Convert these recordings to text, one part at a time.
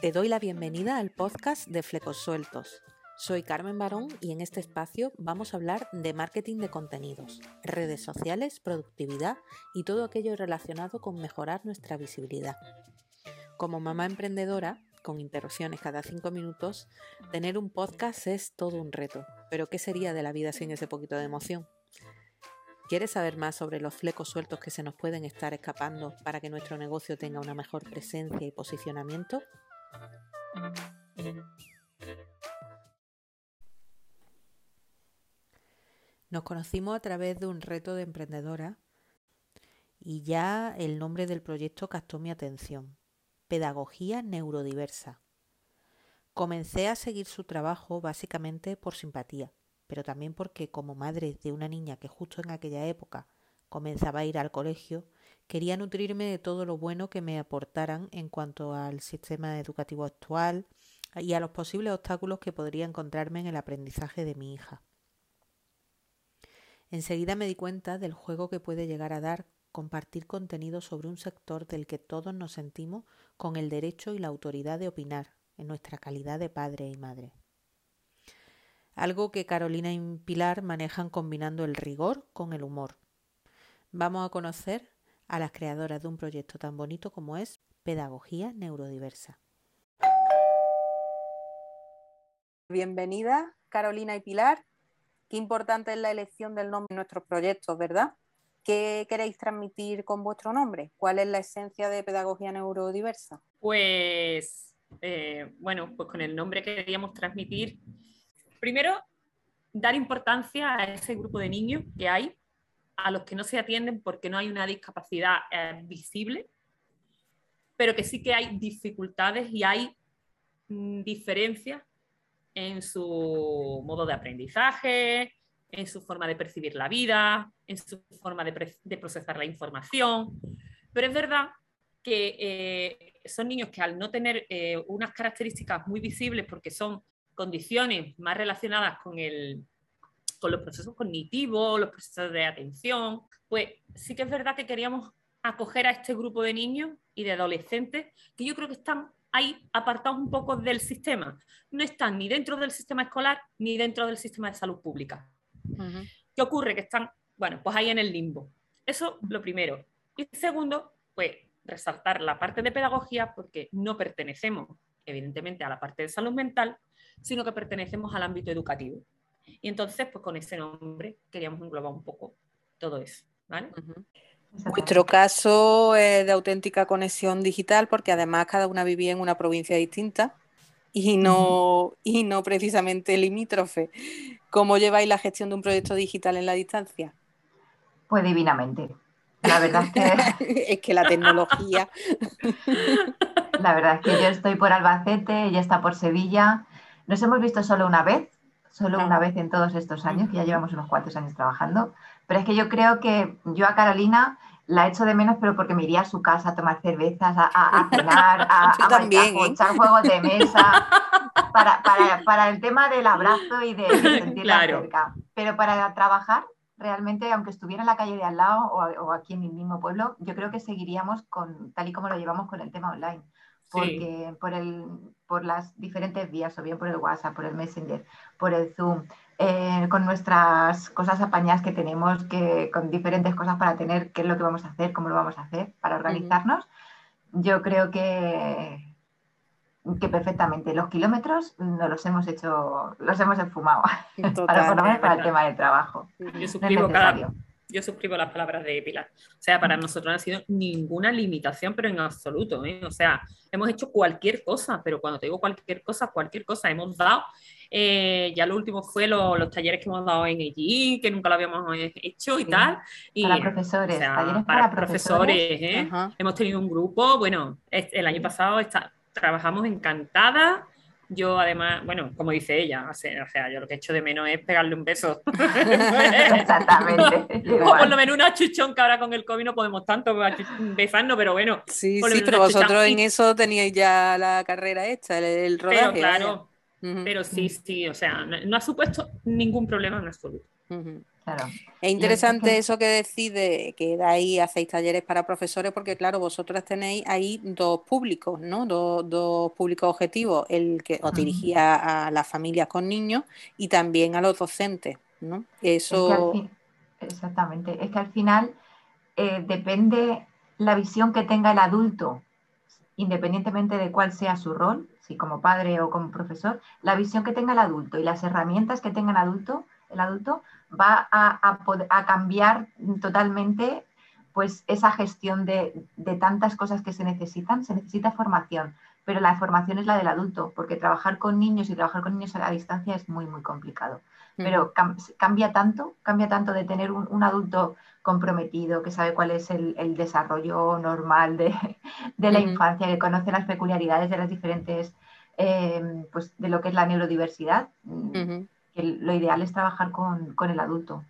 Te doy la bienvenida al podcast de Flecos Sueltos. Soy Carmen Barón y en este espacio vamos a hablar de marketing de contenidos, redes sociales, productividad y todo aquello relacionado con mejorar nuestra visibilidad. Como mamá emprendedora, con interrupciones cada cinco minutos, tener un podcast es todo un reto. Pero ¿qué sería de la vida sin ese poquito de emoción? ¿Quieres saber más sobre los flecos sueltos que se nos pueden estar escapando para que nuestro negocio tenga una mejor presencia y posicionamiento? Nos conocimos a través de un reto de emprendedora y ya el nombre del proyecto captó mi atención. Pedagogía Neurodiversa. Comencé a seguir su trabajo básicamente por simpatía pero también porque como madre de una niña que justo en aquella época comenzaba a ir al colegio, quería nutrirme de todo lo bueno que me aportaran en cuanto al sistema educativo actual y a los posibles obstáculos que podría encontrarme en el aprendizaje de mi hija. Enseguida me di cuenta del juego que puede llegar a dar compartir contenido sobre un sector del que todos nos sentimos con el derecho y la autoridad de opinar en nuestra calidad de padre y madre algo que Carolina y Pilar manejan combinando el rigor con el humor. Vamos a conocer a las creadoras de un proyecto tan bonito como es Pedagogía Neurodiversa. Bienvenida, Carolina y Pilar. Qué importante es la elección del nombre de nuestros proyectos, ¿verdad? ¿Qué queréis transmitir con vuestro nombre? ¿Cuál es la esencia de Pedagogía Neurodiversa? Pues, eh, bueno, pues con el nombre que queríamos transmitir Primero, dar importancia a ese grupo de niños que hay, a los que no se atienden porque no hay una discapacidad eh, visible, pero que sí que hay dificultades y hay mm, diferencias en su modo de aprendizaje, en su forma de percibir la vida, en su forma de, procesar la información. Pero es verdad que eh, son niños que al no tener eh, unas características muy visibles porque son condiciones más relacionadas con, el, con los procesos cognitivos, los procesos de atención, pues sí que es verdad que queríamos acoger a este grupo de niños y de adolescentes que yo creo que están ahí apartados un poco del sistema. No están ni dentro del sistema escolar ni dentro del sistema de salud pública. ¿Qué ocurre? Que están, bueno, pues ahí en el limbo. Eso lo primero. Y segundo, pues resaltar la parte de pedagogía porque no pertenecemos, evidentemente, a la parte de salud mental, sino que pertenecemos al ámbito educativo. Y entonces, pues con ese nombre queríamos englobar un poco todo eso. ¿vale? Nuestro caso es de auténtica conexión digital porque además cada una vivía en una provincia distinta y no, y no precisamente limítrofe. ¿Cómo lleváis la gestión de un proyecto digital en la distancia? Pues divinamente. La verdad es que... es que la tecnología... la verdad es que yo estoy por Albacete, ella está por Sevilla nos hemos visto solo una vez, solo una vez en todos estos años, que ya llevamos unos cuantos años trabajando, pero es que yo creo que yo a Carolina la echo de menos, pero porque me iría a su casa a tomar cervezas, a, cenar, a, a, ¿eh? echar juegos de mesa, para, el tema del abrazo y de, sentirla cerca. Pero para trabajar, realmente, aunque estuviera en la calle de al lado o, o, aquí en mi mismo pueblo, yo creo que seguiríamos con tal y como lo llevamos con el tema online porque por, el, por las diferentes vías, o bien por el WhatsApp, por el Messenger, por el Zoom, eh, con nuestras cosas apañadas que tenemos, que, con diferentes cosas para tener qué es lo que vamos a hacer, cómo lo vamos a hacer, para organizarnos, yo creo que, que perfectamente. Los kilómetros no los hemos hecho, los hemos esfumado, para, por lo menos para el tema del trabajo. Yo suscribo cada yo suscribo las palabras de Pilar. O sea, para nosotros no ha sido ninguna limitación, pero en absoluto. ¿eh? O sea, hemos hecho cualquier cosa, pero cuando te digo cualquier cosa, cualquier cosa hemos dado. Eh, ya lo último fue los talleres que hemos dado en EGI, que nunca lo habíamos hecho y tal. Y, para profesores, talleres para, profesores. ¿eh? Hemos tenido un grupo, bueno, el año pasado está, trabajamos encantada yo además, bueno, como dice ella, o sea, yo lo que echo de menos es pegarle un beso. Exactamente. o por lo menos una chuchón que ahora con el COVID no podemos tanto besarnos, pero bueno. Sí, sí, pero vosotros en eso teníais ya la carrera hecha, el, rodaje. Pero claro, pero sí, sí, o sea, no, ha supuesto ningún problema en absoluto. Es interesante eso que decís de que ahí hacéis talleres para profesores, porque claro, vosotras tenéis ahí dos públicos, ¿no? Dos, públicos objetivos, el que os dirigía a las familias con niños y también a los docentes, ¿no? Eso. exactamente. Es que al final eh, depende la visión que tenga el adulto, independientemente de cuál sea su rol, si como padre o como profesor, la visión que tenga el adulto y las herramientas que tenga el adulto, el adulto va a, cambiar totalmente pues esa gestión de, tantas cosas que se necesitan, se necesita formación, pero la formación es la del adulto, porque trabajar con niños y trabajar con niños a la distancia es muy, muy complicado. Pero cambia tanto, cambia tanto de tener un, adulto comprometido, que sabe cuál es el, desarrollo normal de, la infancia, que conoce las peculiaridades de las diferentes, eh, pues de lo que es la neurodiversidad lo ideal es trabajar con, el adulto.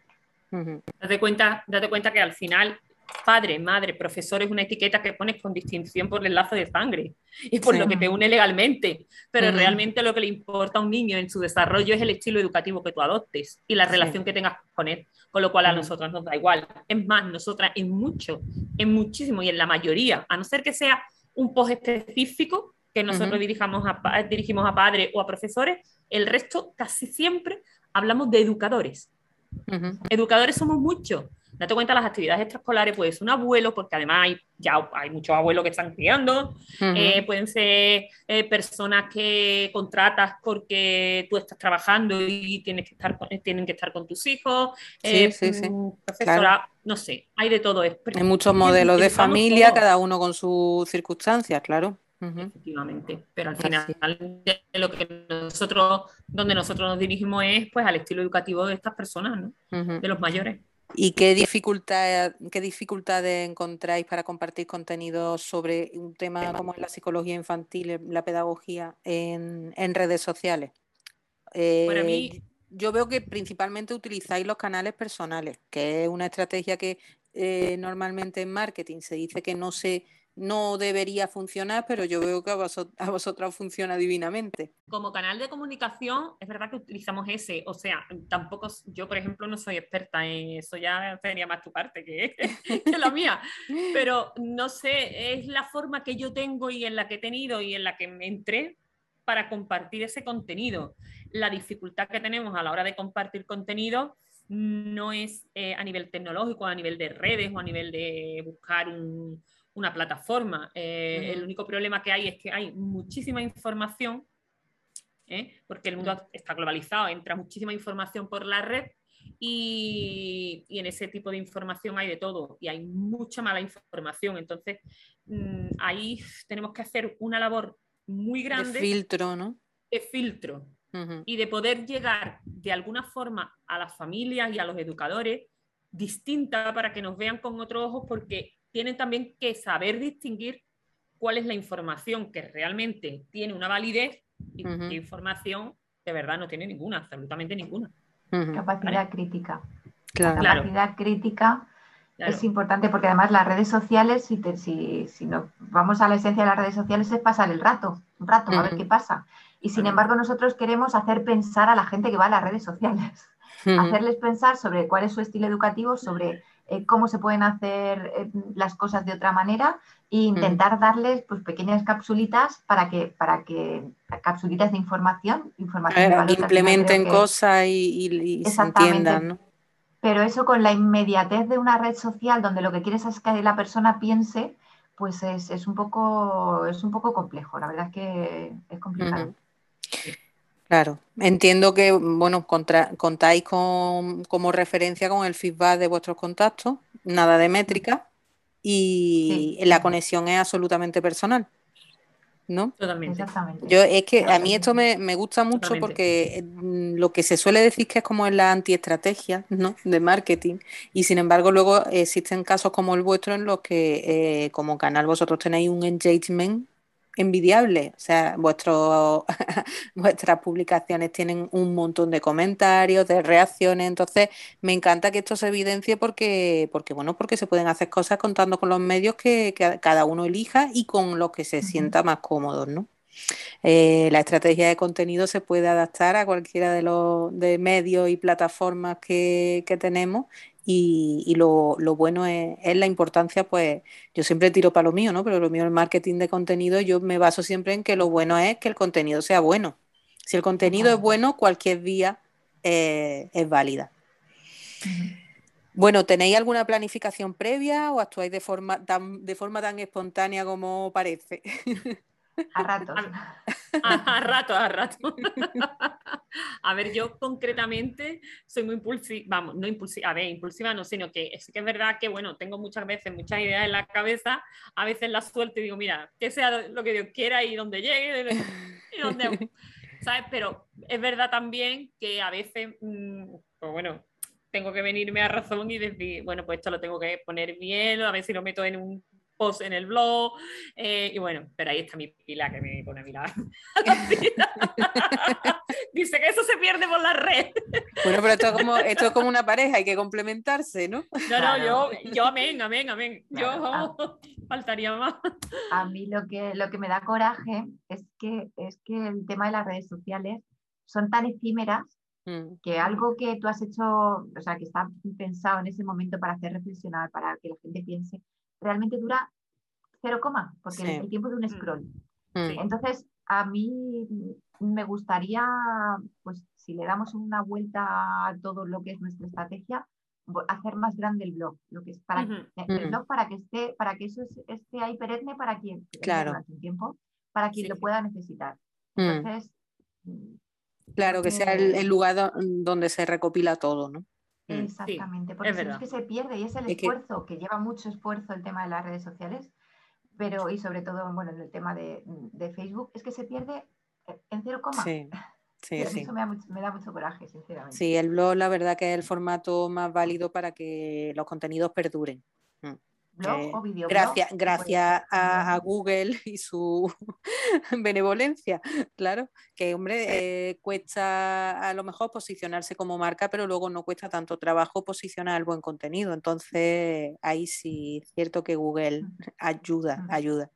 date, cuenta, date cuenta que al final padre, madre, profesor es una etiqueta que pones con distinción por el lazo de sangre y por lo que te une legalmente, pero realmente lo que le importa a un niño en su desarrollo es el estilo educativo que tú adoptes y la relación que tengas con él, con lo cual a nosotras nos da igual. Es más, nosotras en mucho, en muchísimo y en la mayoría, a no ser que sea un post específico que nosotros dirijamos a, dirigimos a padres o a profesores, el resto, casi siempre, hablamos de educadores. Educadores somos muchos. Date cuenta, las actividades extraescolares puede ser un abuelo, porque además hay, ya hay muchos abuelos que están criando, eh, pueden ser eh, personas que contratas porque tú estás trabajando y tienes que estar tienen que estar con tus hijos, eh, profesora, no sé, hay de todo. Hay muchos modelos de familia, cada uno con sus circunstancias, claro efectivamente. Pero al final de lo que nosotros, donde nosotros nos dirigimos es pues al estilo educativo de estas personas, ¿no? De los mayores. ¿Y qué, dificultad, qué dificultades encontráis para compartir contenido sobre un tema como la psicología infantil, la pedagogía en, redes sociales? Para mí, eh, yo veo que principalmente utilizáis los canales personales, que es una estrategia que eh, normalmente en marketing se dice que no se no debería funcionar, pero yo veo que a, vosotras funciona divinamente. Como canal de comunicación, es verdad que utilizamos ese, o sea, tampoco, yo por ejemplo no soy experta en eso, ya sería más tu parte que, que la mía, pero no sé, es la forma que yo tengo y en la que he tenido y en la que me entré para compartir ese contenido. La dificultad que tenemos a la hora de compartir contenido no es eh, a nivel tecnológico, a nivel de redes o a nivel de buscar un, una plataforma. Eh, el único problema que hay es que hay muchísima información, ¿eh? porque el mundo está globalizado, entra muchísima información por la red y, en ese tipo de información hay de todo y hay mucha mala información. Entonces, mm, ahí tenemos que hacer una labor muy grande. De filtro, ¿no? De filtro. Y de poder llegar de alguna forma a las familias y a los educadores distinta para que nos vean con otros ojos, porque tienen también que saber distinguir cuál es la información que realmente tiene una validez y qué información de verdad no tiene ninguna, absolutamente ninguna. Capacidad crítica. La capacidad crítica es importante porque además las redes sociales, si, si, si no, vamos a la esencia de las redes sociales, es pasar el rato, un rato, a ver qué pasa. Y sin embargo, nosotros queremos hacer pensar a la gente que va a las redes sociales, hacerles pensar sobre cuál es su estilo educativo, sobre eh, cómo se pueden hacer eh, las cosas de otra manera e intentar darles pues, pequeñas capsulitas para que, para que capsulitas de información, información implementen cosas y, se entiendan. Pero eso con la inmediatez de una red social donde lo que quieres es que la persona piense, pues es, un, poco, es un poco complejo. La verdad es que es complicado. Claro, entiendo que bueno contáis con, como referencia con el feedback de vuestros contactos, nada de métrica y la conexión es absolutamente personal. ¿No? Totalmente. Yo es que a mí esto me, gusta mucho porque mm, lo que se suele decir que es como en la antiestrategia ¿no? de marketing y sin embargo luego existen casos como el vuestro en los que eh, como canal vosotros tenéis un engagement envidiable. O sea, vuestro, vuestras publicaciones tienen un montón de comentarios, de reacciones. Entonces, me encanta que esto se evidencie porque, porque bueno, porque se pueden hacer cosas contando con los medios que, cada uno elija y con los que se sienta más cómodos, ¿no? Eh, la estrategia de contenido se puede adaptar a cualquiera de los de medios y plataformas que, tenemos y, lo, bueno es, la importancia, pues yo siempre tiro para lo mío, ¿no? Pero lo mío, el marketing de contenido, yo me baso siempre en que lo bueno es que el contenido sea bueno. Si el contenido es bueno, cualquier vía eh, es válida. Bueno, ¿tenéis alguna planificación previa o actuáis de forma tan, de forma tan espontánea como parece? A ratos. A, rato, a rato. a ver, yo concretamente soy muy impulsiva, vamos, no impulsiva, a ver, impulsiva no, sino que es que es verdad que, bueno, tengo muchas veces muchas ideas en la cabeza, a veces las suelto y digo, mira, que sea lo que Dios quiera y donde llegue, y donde, ¿sabes? Pero es verdad también que a veces, mm, pues bueno, tengo que venirme a razón y decir, bueno, pues esto lo tengo que poner bien, a ver si lo meto en un post en el blog. Eh, y bueno, pero ahí está mi pila que me pone a mirar. Dice que eso se pierde por la red. Bueno, pero esto es, como, esto es como una pareja, hay que complementarse, ¿no? No, no, yo, yo amén, amén, amén. Yo ah. faltaría más. A mí lo que, lo que me da coraje es que, es que el tema de las redes sociales son tan efímeras mm. que algo que tú has hecho, o sea, que está pensado en ese momento para hacer reflexionar, para que la gente piense, realmente dura cero coma, porque es el tiempo de un mm. scroll. Mm. Entonces, a mí me gustaría, pues si le damos una vuelta a todo lo que es nuestra estrategia, hacer más grande el blog, lo que es para el mm. blog para que esté, para que eso esté ahí perenne para quien claro. un tiempo, para quien lo pueda necesitar. Entonces, claro, que sea el, lugar donde se recopila todo, ¿no? Mm, Exactamente, porque es, es que se pierde y es el esfuerzo, que... lleva mucho esfuerzo el tema de las redes sociales, pero y sobre todo, bueno, en el tema de, Facebook, es que se pierde en cero coma. Sí. Sí, sí. Eso me da, mucho, coraje, sinceramente. Sí, el blog la verdad que es el formato más válido para que los contenidos perduren. Eh, gracias, gracias a, Google y su benevolencia, claro, que hombre, eh, cuesta a lo mejor posicionarse como marca, pero luego no cuesta tanto trabajo posicionar el buen contenido. Entonces, ahí sí, es cierto que Google ayuda, ayuda.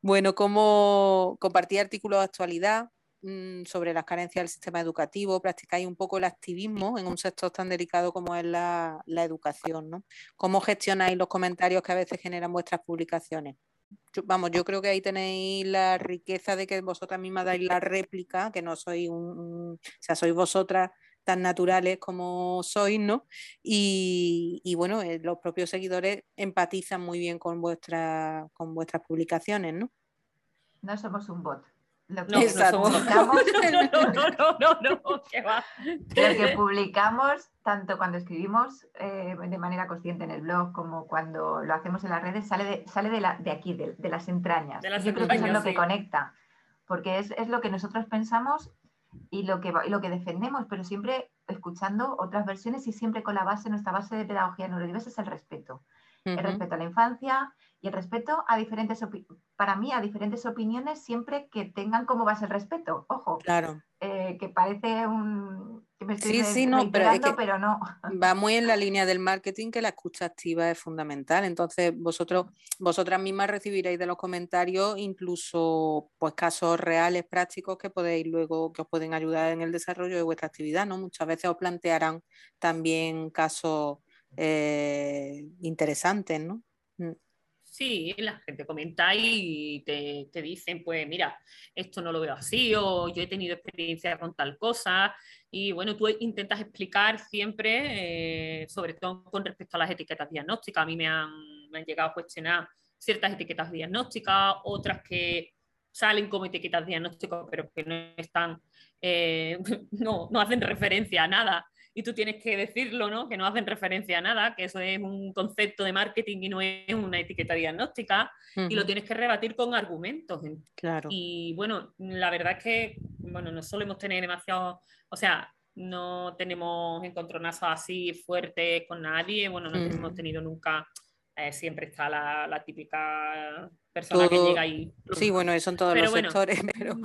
Bueno, como compartí artículos de actualidad, Mm, sobre las carencias del sistema educativo, practicáis un poco el activismo en un sector tan delicado como es la, educación, ¿no? ¿Cómo gestionáis los comentarios que a veces generan vuestras publicaciones? vamos, yo creo que ahí tenéis la riqueza de que vosotras mismas dais la réplica, que no sois un, o sea, sois vosotras tan naturales como sois, ¿no? Y, bueno, eh, los propios seguidores empatizan muy bien con, vuestra, con vuestras publicaciones, ¿no? No somos un bot. Lo que, publicamos, lo que publicamos, tanto cuando escribimos eh, de manera consciente en el blog como cuando lo hacemos en las redes, sale de, sale de, la, de aquí, de, las entrañas. Yo creo que es lo que conecta, porque es, es, lo que nosotros pensamos y lo que, lo que defendemos, pero siempre escuchando otras versiones y siempre con la base, nuestra base de pedagogía neurodiversa es el respeto. El respeto a la infancia, y el respeto a diferentes, para mí, a diferentes opiniones, siempre que tengan como base el respeto. Ojo, claro. Eh, que parece un... Que me estoy sí, sí, no, pero, pero no. Va muy en la línea del marketing que la escucha activa es fundamental. Entonces, vosotros, vosotras mismas recibiréis de los comentarios incluso pues casos reales, prácticos que podéis luego, que os pueden ayudar en el desarrollo de vuestra actividad, ¿no? Muchas veces os plantearán también casos eh, interesantes, ¿no? Mm. Sí, la gente comenta y te, te, dicen, pues mira, esto no lo veo así o yo he tenido experiencia con tal cosa. Y bueno, tú intentas explicar siempre, eh, sobre todo con respecto a las etiquetas diagnósticas. A mí me han, me han llegado a cuestionar ciertas etiquetas diagnósticas, otras que salen como etiquetas diagnósticas, pero que no están, eh, no, no hacen referencia a nada y tú tienes que decirlo, ¿no? Que no hacen referencia a nada, que eso es un concepto de marketing y no es una etiqueta diagnóstica, y lo tienes que rebatir con argumentos. Claro. Y bueno, la verdad es que, bueno, no solemos tener demasiado, o sea, no tenemos encontronazos así fuertes con nadie, bueno, no hemos tenido nunca, eh, siempre está la, típica persona que llega y... Sí, bueno, eso en todos los sectores, pero...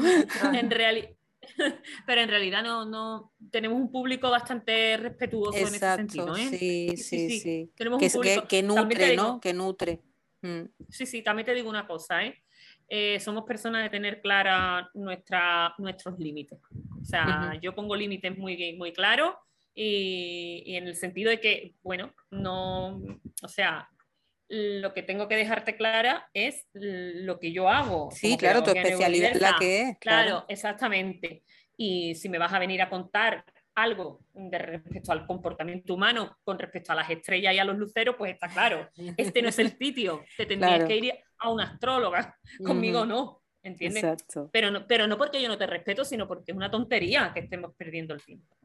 En, realidad pero en realidad no, no tenemos un público bastante respetuoso en ese sentido. ¿eh? Sí, sí, sí. que, nutre, ¿no? Que nutre. Sí, sí, también te digo una cosa, ¿eh? eh, somos personas de tener clara nuestra, nuestros límites. O sea, yo pongo límites muy, muy claros y, y, en el sentido de que, bueno, no, o sea, lo que tengo que dejarte clara es lo que yo hago. Sí, claro, tu especialidad es la que es. Claro. exactamente. Y si me vas a venir a contar algo de respecto al comportamiento humano con respecto a las estrellas y a los luceros, pues está claro, este no es el sitio, te tendrías que ir a una astróloga, conmigo no, ¿entiendes? Exacto. Pero no, pero no porque yo no te respeto, sino porque es una tontería que estemos perdiendo el tiempo.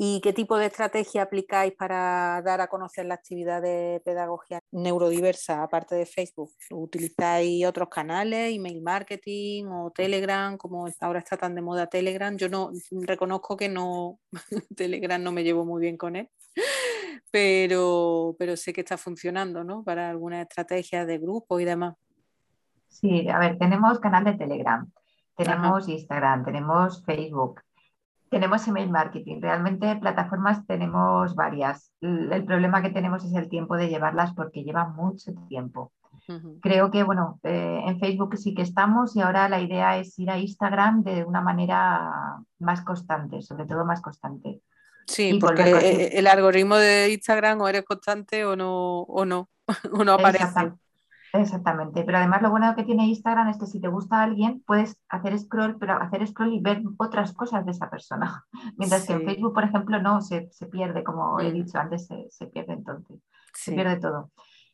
¿Y qué tipo de estrategia aplicáis para dar a conocer la actividad de pedagogía neurodiversa, aparte de Facebook? ¿Utilizáis otros canales, email marketing o Telegram, como ahora está tan de moda Telegram? Yo no reconozco que no, Telegram no me llevo muy bien con él, pero, pero sé que está funcionando, ¿no? Para algunas estrategias de grupo y demás. Sí, a ver, tenemos canal de Telegram, tenemos Instagram, tenemos Facebook, tenemos email marketing. Realmente plataformas tenemos varias. El problema que tenemos es el tiempo de llevarlas porque lleva mucho tiempo. Creo que, bueno, eh, en Facebook sí que estamos y ahora la idea es ir a Instagram de una manera más constante, sobre todo más constante. Sí, porque el algoritmo de Instagram o eres constante o no, o no, o no aparece. Exactamente, pero además lo bueno que tiene Instagram es que si te gusta alguien puedes hacer scroll, pero hacer scroll y ver otras cosas de esa persona. Mientras que en Facebook, por ejemplo, no, se, pierde, como he dicho antes, se, pierde entonces, se pierde todo.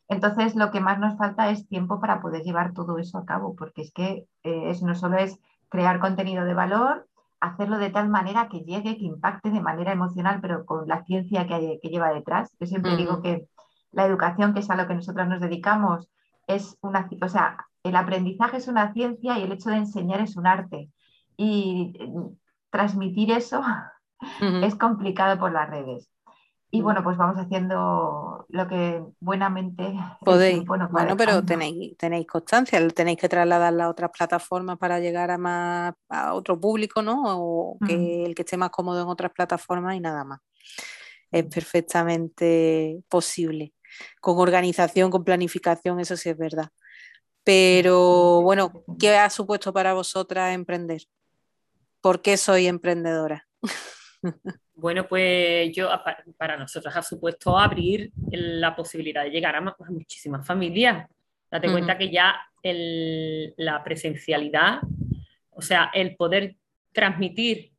Entonces, lo que más nos falta es tiempo para poder llevar todo eso a cabo, porque es que eh, no solo es crear contenido de valor, hacerlo de tal manera que llegue, que impacte de manera emocional, pero con la ciencia que, lleva detrás. Yo siempre digo que la educación, que es a lo que nosotros nos dedicamos, es una, o sea, el aprendizaje es una ciencia y el hecho de enseñar es un arte. Y mm, transmitir eso es complicado por las redes. Y bueno, pues vamos haciendo lo que buenamente podéis. Bueno, pero tenéis, tenéis constancia, tenéis que trasladarla a otras plataformas para llegar a más a otro público, ¿no? O que el que esté más cómodo en otras plataformas y nada más. Es perfectamente posible con organización, con planificación, eso sí es verdad. Pero bueno, ¿qué ha supuesto para vosotras emprender? ¿Por qué soy emprendedora? Bueno, pues yo, para nosotros ha supuesto abrir la posibilidad de llegar a, muchísimas familias. Date cuenta que ya la presencialidad, o sea, el poder transmitir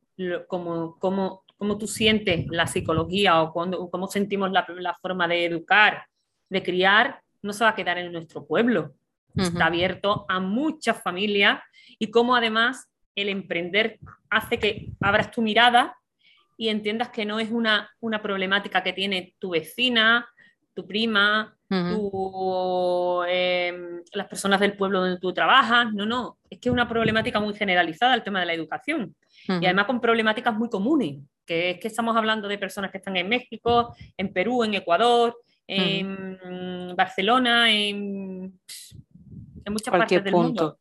cómo, tú sientes la psicología o cómo sentimos la, la forma de educar de criar no se va a quedar en nuestro pueblo. Está abierto a muchas familias y cómo además el emprender hace que abras tu mirada y entiendas que no es una, una problemática que tiene tu vecina, tu prima, em, las personas del pueblo donde tú trabajas. No, no, es que es una problemática muy generalizada el tema de la educación. Y además con problemáticas muy comunes, que es que estamos hablando de personas que están en México, en Perú, en Ecuador, en Barcelona, en, muchas partes del mundo.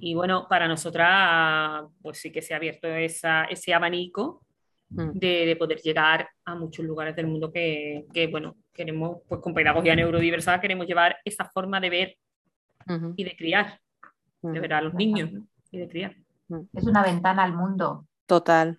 Y bueno, para nosotras, pues sí que se ha abierto ese abanico de, poder llegar a muchos lugares del mundo que, bueno, queremos, pues con pedagogía neurodiversa, queremos llevar esa forma de ver y de criar, de ver a los niños y de criar. Es una ventana al mundo. Total.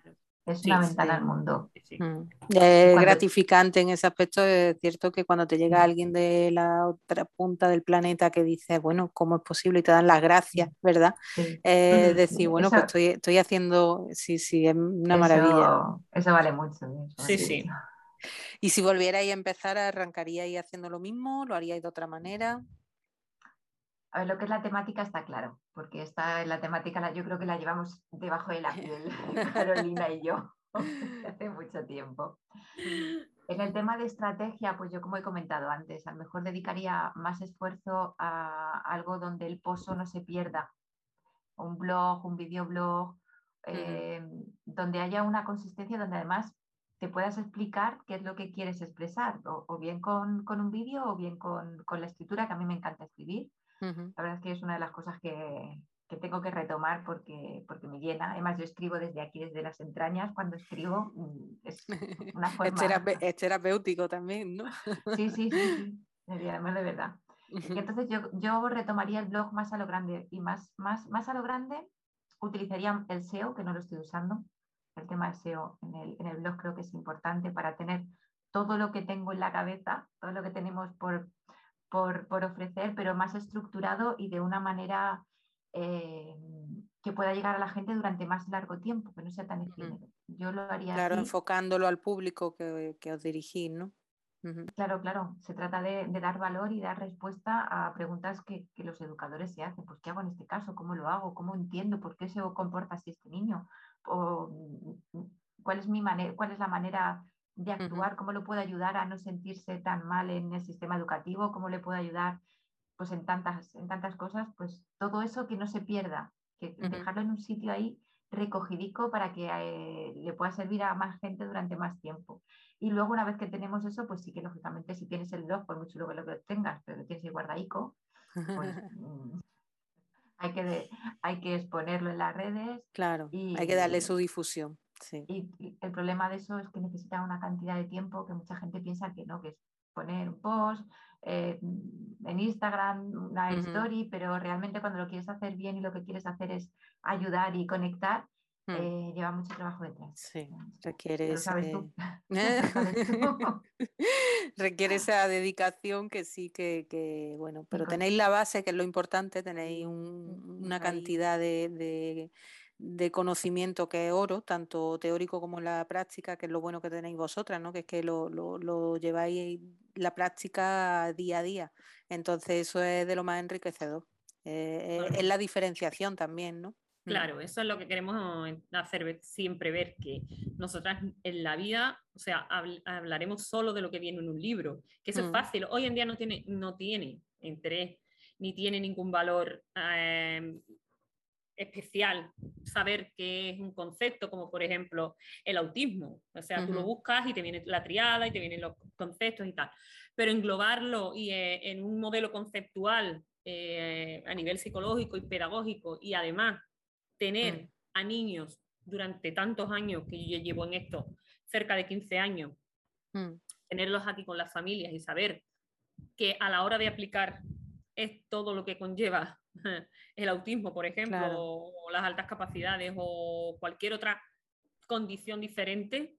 Es una ventana al mundo. Mm. Es gratificante en ese aspecto. Es cierto que cuando te llega mm. alguien de la otra punta del planeta que dice, bueno, ¿cómo es posible? Y te dan las gracias, ¿verdad? Es decir, bueno, pues estoy, estoy haciendo, sí, sí, es una maravilla. Eso vale mucho. sí, sí. Y si volvierais a empezar, ¿arrancaríais haciendo lo mismo? ¿Lo haríais de otra manera? A ver, lo que es la temática está claro, porque está la temática, yo creo que la llevamos debajo de la piel, Carolina y yo, hace mucho tiempo. En el tema de estrategia, pues yo como he comentado antes, a lo mejor dedicaría más esfuerzo a algo donde el pozo no se pierda. Un blog, un videoblog, eh, donde haya una consistencia, donde además te puedas explicar qué es lo que quieres expresar, o, bien con, un vídeo o bien con, con, la escritura, que a mí me encanta escribir. La verdad es que es una de las cosas que, tengo que retomar porque, porque me llena. Además, yo escribo desde aquí, desde las entrañas. Cuando escribo, mm, es una forma. es, terapéutico también, ¿no? sí, sí, sí, sí. Además, de verdad. entonces yo, yo, retomaría el blog más a lo grande y más, más, más a lo grande utilizaría el SEO, que no lo estoy usando. El tema del SEO en el, en el blog creo que es importante para tener todo lo que tengo en la cabeza, todo lo que tenemos por, por, por ofrecer, pero más estructurado y de una manera eh, que pueda llegar a la gente durante más largo tiempo, que no sea tan efímero. Yo lo haría Claro, enfocándolo al público que, que os dirigís, ¿no? Claro, claro. Se trata de, dar valor y dar respuesta a preguntas que, los educadores se hacen. Pues, ¿qué hago en este caso? ¿Cómo lo hago? ¿Cómo entiendo por qué se comporta así este niño? O, ¿cuál, es mi ¿Cuál es la manera de actuar? ¿Cómo lo puedo ayudar a no sentirse tan mal en el sistema educativo? ¿Cómo le puedo ayudar pues, en, tantas, en tantas cosas? Pues todo eso que no se pierda, que dejarlo en un sitio ahí recogidico para que eh, le pueda servir a más gente durante más tiempo. Y luego una vez que tenemos eso, pues sí que lógicamente si tienes el blog, por mucho luego lo que tengas, pero tienes el guardaico, pues mm, hay, que hay que exponerlo en las redes. Claro, y, hay que darle su difusión. Y, el problema de eso es que necesita una cantidad de tiempo que mucha gente piensa que no, que es poner un post eh, en Instagram, una story, pero realmente cuando lo quieres hacer bien y lo que quieres hacer es ayudar y conectar, hmm. eh, lleva mucho trabajo detrás. Sí, requiere, requiere esa dedicación que sí que, bueno, pero tenéis la base, que es lo importante, tenéis una cantidad de de conocimiento que es oro, tanto teórico como en la práctica, que es lo bueno que tenéis vosotras, ¿no? que es que lo, lo, lleváis la práctica día a día. Entonces eso es de lo más enriquecedor. Eh, es la diferenciación también, ¿no? Mm. Claro, eso es lo que queremos hacer siempre ver, que nosotras en la vida, o sea, hablaremos solo de lo que viene en un libro, que eso es mm. fácil. Hoy en día no tiene, no tiene interés, ni tiene ningún valor eh, especial saber qué es un concepto, como por ejemplo el autismo. O sea, tú lo buscas y te viene la triada y te vienen los conceptos y tal. Pero englobarlo y eh, en un modelo conceptual eh, a nivel psicológico y pedagógico y además tener mm. a niños durante tantos años que yo llevo en esto, cerca de 15 años, mm. tenerlos aquí con las familias y saber que a la hora de aplicar es todo lo que conlleva el autismo, por ejemplo, o las altas capacidades o cualquier otra condición diferente,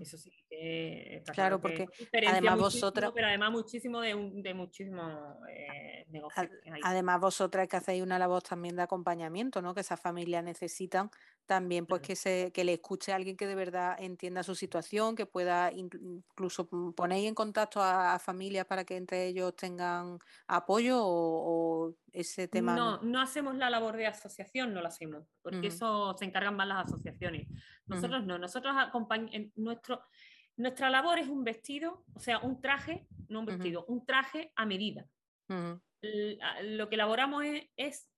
eso sí que está claro, porque además vosotras pero además muchísimo de, de muchísimo eh, negocio además vosotras que hacéis una labor también de acompañamiento no que esas familias necesitan también pues que se que le escuche a alguien que de verdad entienda su situación que pueda incluso ponéis en contacto a, familias para que entre ellos tengan apoyo o, ese tema no, no. hacemos la labor de asociación no la hacemos porque eso se encargan más las asociaciones. Nosotros no nosotros acompañamos nuestro nuestra labor es un vestido, o sea, un traje, no un vestido, un traje a medida. Lo que elaboramos es,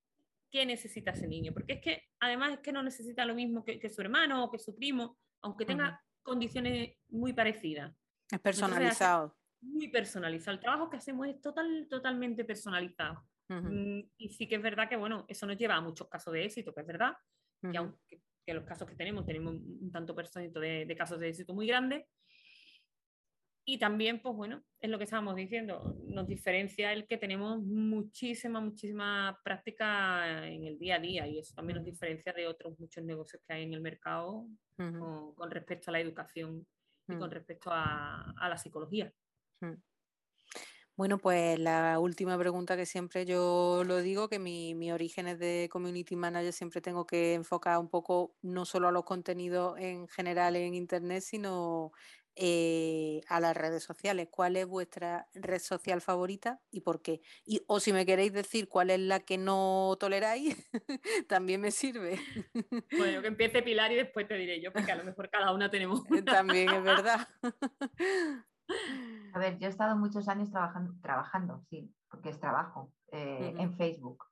qué necesita ese niño, porque es que además es que no necesita lo mismo que, su hermano o que su primo, aunque tenga condiciones muy parecidas. Es personalizado. muy personalizado. El trabajo que hacemos es total, totalmente personalizado. Mm, y sí que es verdad que, bueno, eso nos lleva a muchos casos de éxito, que es verdad, que aunque que los casos que tenemos, tenemos un tanto por ciento de, casos de éxito muy grande, y también, pues bueno, es lo que estábamos diciendo, nos diferencia el que tenemos muchísima, muchísima práctica en el día a día y eso también nos diferencia de otros muchos negocios que hay en el mercado con, respecto a la educación y con respecto a, la psicología. Bueno, pues la última pregunta que siempre yo lo digo, que mi, mi origen es de Community Manager, siempre tengo que enfocar un poco no solo a los contenidos en general en Internet, sino eh, a las redes sociales. ¿Cuál es vuestra red social favorita y por qué? Y, o si me queréis decir cuál es la que no toleráis, también me sirve. Bueno, que empiece Pilar y después te diré yo, porque a lo mejor cada una tenemos. También es verdad. A ver, yo he estado muchos años trabajando, trabajando sí, porque es trabajo, eh, en Facebook.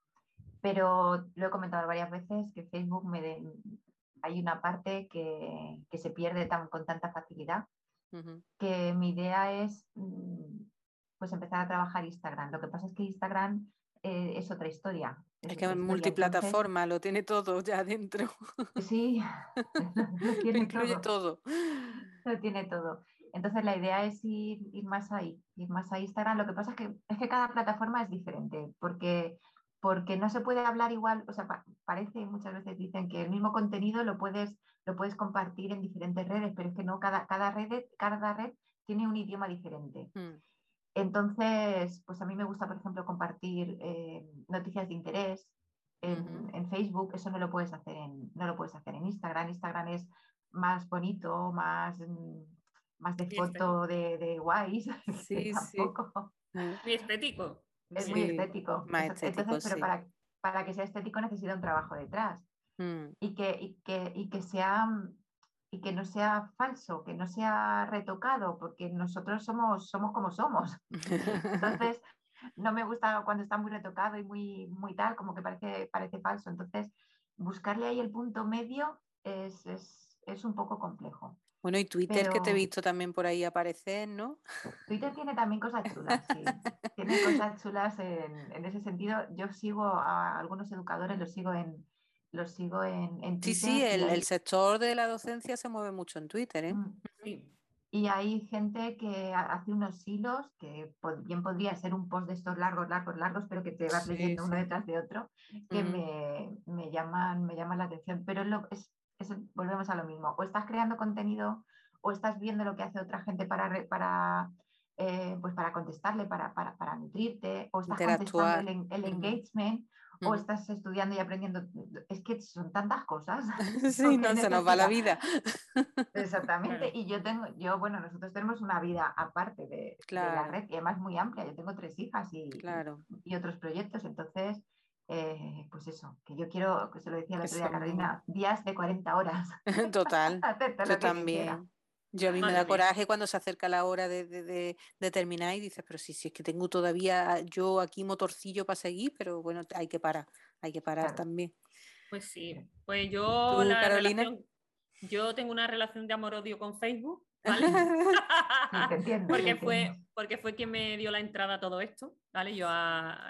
Pero lo he comentado varias veces que Facebook me hay una parte que, se pierde tan, con tanta facilidad que mi idea es mm, pues empezar a trabajar Instagram. Lo que pasa es que Instagram eh, es otra historia. Es, que es multiplataforma, lo tiene todo ya dentro. Sí, lo tiene todo. Lo tiene todo. Entonces la idea es ir, ir, más ahí, ir más a Instagram. Lo que pasa es que, es que cada plataforma es diferente, porque, porque no se puede hablar igual, o sea, parece, muchas veces dicen que el mismo contenido lo puedes, lo puedes compartir en diferentes redes, pero es que no, cada, cada, red, cada red tiene un idioma diferente. Mm. Entonces, pues a mí me gusta, por ejemplo, compartir eh, noticias de interés en, en, Facebook, eso no lo puedes hacer en, no lo puedes hacer en Instagram. Instagram es más bonito, más más de foto de, de guays. Sí, sí. Muy estético. Es muy estético. Entonces, pero para, para, que sea estético necesita un trabajo detrás. Mm. Y, que, y, que, y que sea y que no sea falso, que no sea retocado, porque nosotros somos, somos como somos. Entonces, no me gusta cuando está muy retocado y muy, muy tal, como que parece, parece falso. Entonces, buscarle ahí el punto medio es, es, es un poco complejo. Bueno, y Twitter que te he visto también por ahí aparecer, ¿no? Twitter tiene también cosas chulas, sí. tiene cosas chulas en, ese sentido. Yo sigo a algunos educadores, los sigo en, los sigo en, Twitter. Sí, sí, el, sector de la docencia se mueve mucho en Twitter, ¿eh? Mm, sí. Y hay gente que hace unos hilos que bien podría ser un post de estos largos, largos, largos, pero que te vas leyendo uno detrás de otro, que me, llaman, me llaman la atención. Pero lo, es, volvemos a lo mismo. O estás creando contenido o estás viendo lo que hace otra gente para, para, eh, pues para contestarle, para, para, nutrirte, o estás contestando el, engagement, o estás estudiando y aprendiendo. Es que son tantas cosas. Sí, no se nos va la vida. Exactamente. Y yo tengo, yo, bueno, nosotros tenemos una vida aparte de, la red y además muy amplia. Yo tengo tres hijas y, y otros proyectos, entonces eh, pues eso, que yo quiero, que se lo decía la otra día Carolina, días de 40 horas. Total, yo también. Yo a mí me da coraje cuando se acerca la hora de, terminar y dices, pero sí, sí, es que tengo todavía yo aquí motorcillo para seguir, pero bueno, hay que parar, hay que parar también. Pues sí, pues yo, Carolina? yo tengo una relación de amor-odio con Facebook porque, fue, porque fue quien me dio la entrada a todo esto, ¿vale? Yo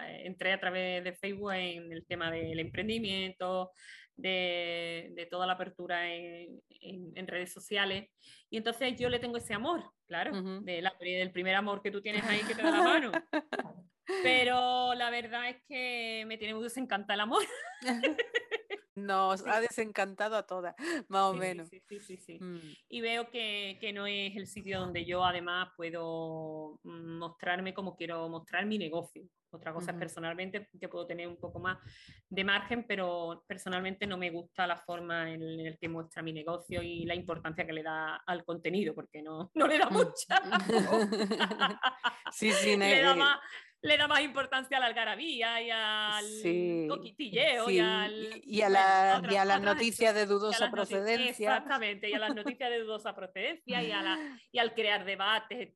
entré a través de Facebook en el tema del emprendimiento, de, toda la apertura en, redes sociales, y entonces yo le tengo ese amor, claro, del primer amor que tú tienes ahí que te da la mano. Pero la verdad es que me tiene muy desencantado el amor. Nos ha desencantado a todas, más o menos. Sí, sí, sí, sí. Mm. Y veo que, que, no es el sitio donde yo además puedo mostrarme como quiero mostrar mi negocio. Otra cosa es personalmente que puedo tener un poco más de margen, pero personalmente no me gusta la forma en la que muestra mi negocio y la importancia que le da al contenido, porque no, no le da mm. mucha. sí, sí, le da más, le da más importancia a la algarabía y al coquitilleo y, al, y, a, la, y a las noticias de dudosa procedencia. Exactamente, y a las noticias de dudosa procedencia y, a la, y al crear debates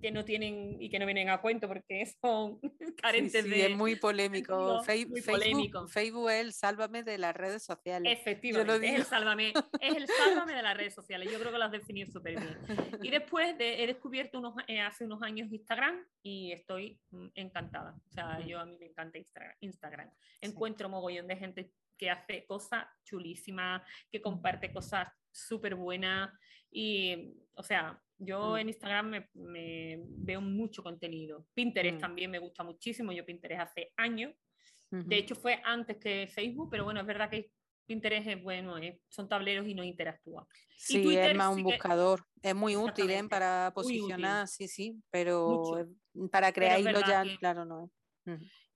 que no tienen y que no vienen a cuento porque son carentes sí, sí, Es muy polémico. Facebook, Facebook es el sálvame de las redes sociales. Efectivamente, es el, sálvame, es el sálvame de las redes sociales. Yo creo que lo has definido súper bien. Y después de, he descubierto unos, eh, hace unos años Instagram y estoy mm, encantada. O sea, yo a mí me encanta Instagram. Instagram. Encuentro mogollón de gente que hace cosas chulísimas, que comparte cosas súper buenas y, o sea, yo mm. en Instagram me, veo mucho contenido. Pinterest mm. también me gusta muchísimo. Yo Pinterest hace años. De hecho, fue antes que Facebook, pero bueno, es verdad que Pinterest es bueno, son tableros y no interactúa. Sí, es más un buscador. Es muy útil ¿eh? para posicionar, sí, sí, pero para crear hilo ya, claro, no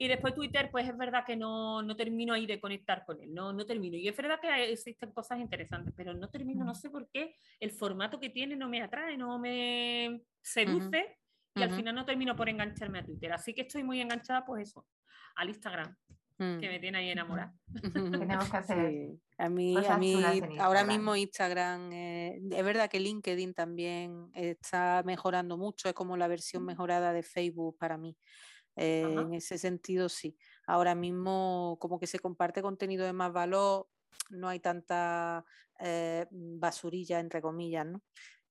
y después Twitter, pues es verdad que no, no, termino ahí de conectar con él, no, no termino. Y es verdad que existen cosas interesantes, pero no termino, no sé por qué, el formato que tiene no me atrae, no me seduce y al final no termino por engancharme a Twitter. Así que estoy muy enganchada, pues eso, al Instagram. que mm. me tiene ahí enamorada. Tenemos que hacer. A mí, a mí ahora mismo Instagram, eh, es verdad que LinkedIn también está mejorando mucho, es como la versión mejorada de Facebook para mí. Eh, en ese sentido, sí. Ahora mismo, como que se comparte contenido de más valor, no hay tanta eh, basurilla, entre comillas, ¿no?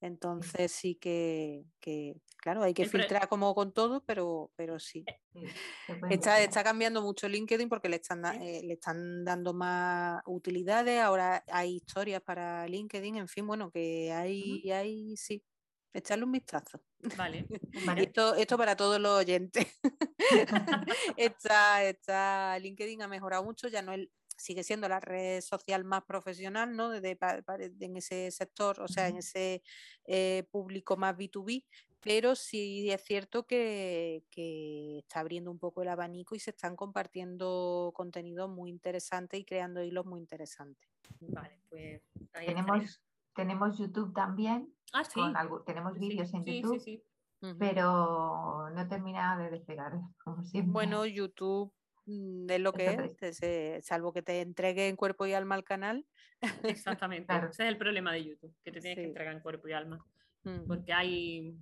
Entonces sí que, claro, hay que filtrar como con todo, pero, pero sí. Eh, está, está, cambiando mucho LinkedIn porque le están, le están dando más utilidades, ahora hay historias para LinkedIn, en fin, bueno, que hay, hay sí, echarle un vistazo. Vale. Esto, esto para todos los oyentes. está, LinkedIn ha mejorado mucho, ya no es, sigue siendo la red social más profesional, ¿no? en ese sector, o sea, en ese eh, público más B2B, pero sí es cierto que, está abriendo un poco el abanico y se están compartiendo contenidos muy interesantes y creando hilos muy interesantes. Vale, pues tenemos, tenemos YouTube también. Ah, sí. tenemos vídeos en YouTube. pero no termina de despegar, como siempre. Bueno, YouTube mm, es lo que es, salvo que te entregue en cuerpo y alma al canal. Exactamente, ese es el problema de YouTube, que te tienes que entregar en cuerpo y alma. Mm. Porque hay,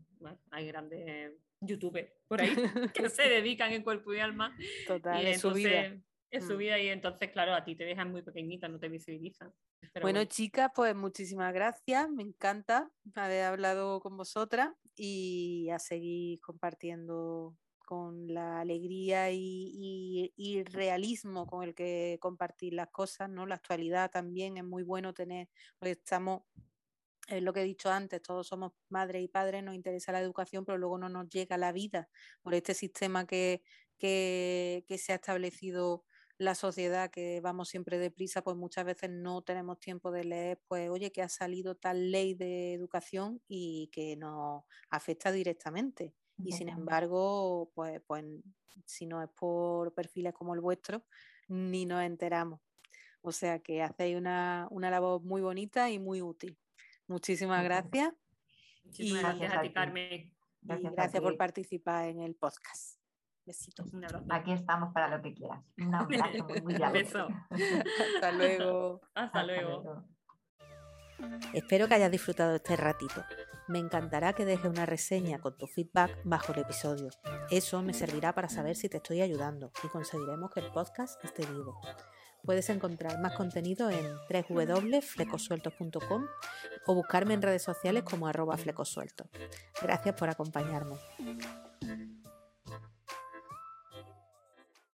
hay grandes youtubers por ahí que se dedican en cuerpo y alma. Total, y en su vida. En su mm. vida y entonces, claro, a ti te dejan muy pequeñita, no te visibilizan. bueno, chicas, pues muchísimas gracias. Me encanta haber hablado con vosotras y a seguir compartiendo con la alegría y, y, realismo con el que compartir las cosas, ¿no? La actualidad también es muy bueno tener, porque estamos es lo que he dicho antes, todos somos madres y padres, nos interesa la educación, pero luego no nos llega la vida por este sistema que, que, se ha establecido la sociedad, que vamos siempre deprisa, pues muchas veces no tenemos tiempo de leer, pues oye, que ha salido tal ley de educación y que nos afecta directamente. Y sin embargo, pues, pues si no es por perfiles como el vuestro, ni nos enteramos. O sea que hacéis una, una labor muy bonita y muy útil. Muchísimas gracias. Muchísimas gracias a ti, Carmen. Gracias, gracias por participar en el podcast. Besitos. Aquí estamos para lo que quieras. Un abrazo muy, grande. Beso. Hasta luego. Hasta, luego. Espero que hayas disfrutado este ratito. Me encantará que dejes una reseña con tu feedback bajo el episodio. Eso me servirá para saber si te estoy ayudando y conseguiremos que el podcast esté vivo. Puedes encontrar más contenido en www.flecosueltos.com o buscarme en redes sociales como arroba flecosueltos. Gracias por acompañarme.